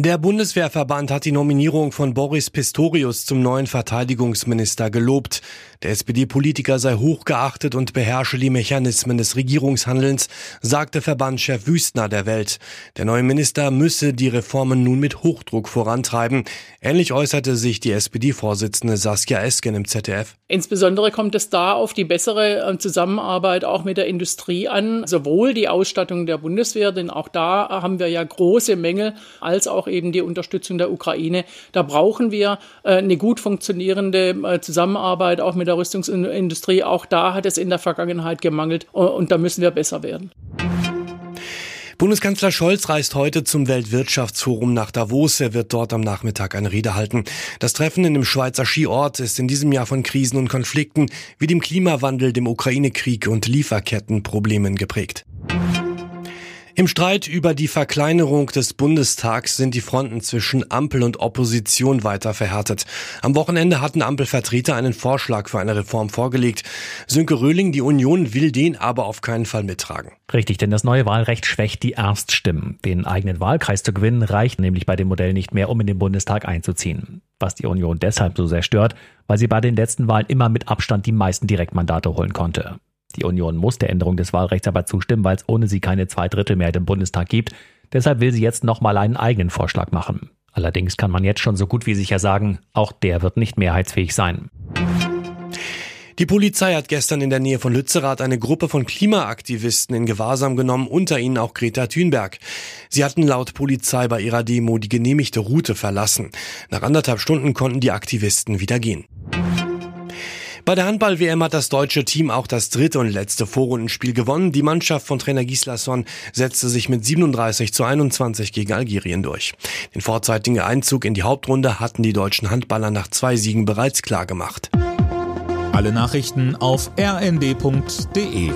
Der Bundeswehrverband hat die Nominierung von Boris Pistorius zum neuen Verteidigungsminister gelobt. Der SPD-Politiker sei hochgeachtet und beherrsche die Mechanismen des Regierungshandelns, sagte Verbandschef Wüstner der Welt. Der neue Minister müsse die Reformen nun mit Hochdruck vorantreiben. Ähnlich äußerte sich die SPD-Vorsitzende Saskia Esken im ZDF. Insbesondere kommt es da auf die bessere äh, Zusammenarbeit auch mit der Industrie an, sowohl die Ausstattung der Bundeswehr, denn auch da haben wir ja große Mängel, als auch eben die Unterstützung der Ukraine. Da brauchen wir äh, eine gut funktionierende äh, Zusammenarbeit auch mit der Rüstungsindustrie. Auch da hat es in der Vergangenheit gemangelt und da müssen wir besser werden. Bundeskanzler Scholz reist heute zum Weltwirtschaftsforum nach Davos. Er wird dort am Nachmittag eine Rede halten. Das Treffen in dem Schweizer Skiort ist in diesem Jahr von Krisen und Konflikten wie dem Klimawandel, dem Ukraine-Krieg und Lieferkettenproblemen geprägt. Im Streit über die Verkleinerung des Bundestags sind die Fronten zwischen Ampel und Opposition weiter verhärtet. Am Wochenende hatten Ampelvertreter einen Vorschlag für eine Reform vorgelegt. Sönke Röhling, die Union will den aber auf keinen Fall mittragen. Richtig, denn das neue Wahlrecht schwächt die Erststimmen. Den eigenen Wahlkreis zu gewinnen reicht nämlich bei dem Modell nicht mehr, um in den Bundestag einzuziehen. Was die Union deshalb so sehr stört, weil sie bei den letzten Wahlen immer mit Abstand die meisten Direktmandate holen konnte. Die Union muss der Änderung des Wahlrechts aber zustimmen, weil es ohne sie keine Zweidrittelmehrheit im Bundestag gibt. Deshalb will sie jetzt nochmal einen eigenen Vorschlag machen. Allerdings kann man jetzt schon so gut wie sicher sagen, auch der wird nicht mehrheitsfähig sein. Die Polizei hat gestern in der Nähe von Lützerath eine Gruppe von Klimaaktivisten in Gewahrsam genommen, unter ihnen auch Greta Thunberg. Sie hatten laut Polizei bei ihrer Demo die genehmigte Route verlassen. Nach anderthalb Stunden konnten die Aktivisten wieder gehen. Bei der Handball-WM hat das deutsche Team auch das dritte und letzte Vorrundenspiel gewonnen. Die Mannschaft von Trainer Gislason setzte sich mit 37 zu 21 gegen Algerien durch. Den vorzeitigen Einzug in die Hauptrunde hatten die deutschen Handballer nach zwei Siegen bereits klar gemacht. Alle Nachrichten auf rnd.de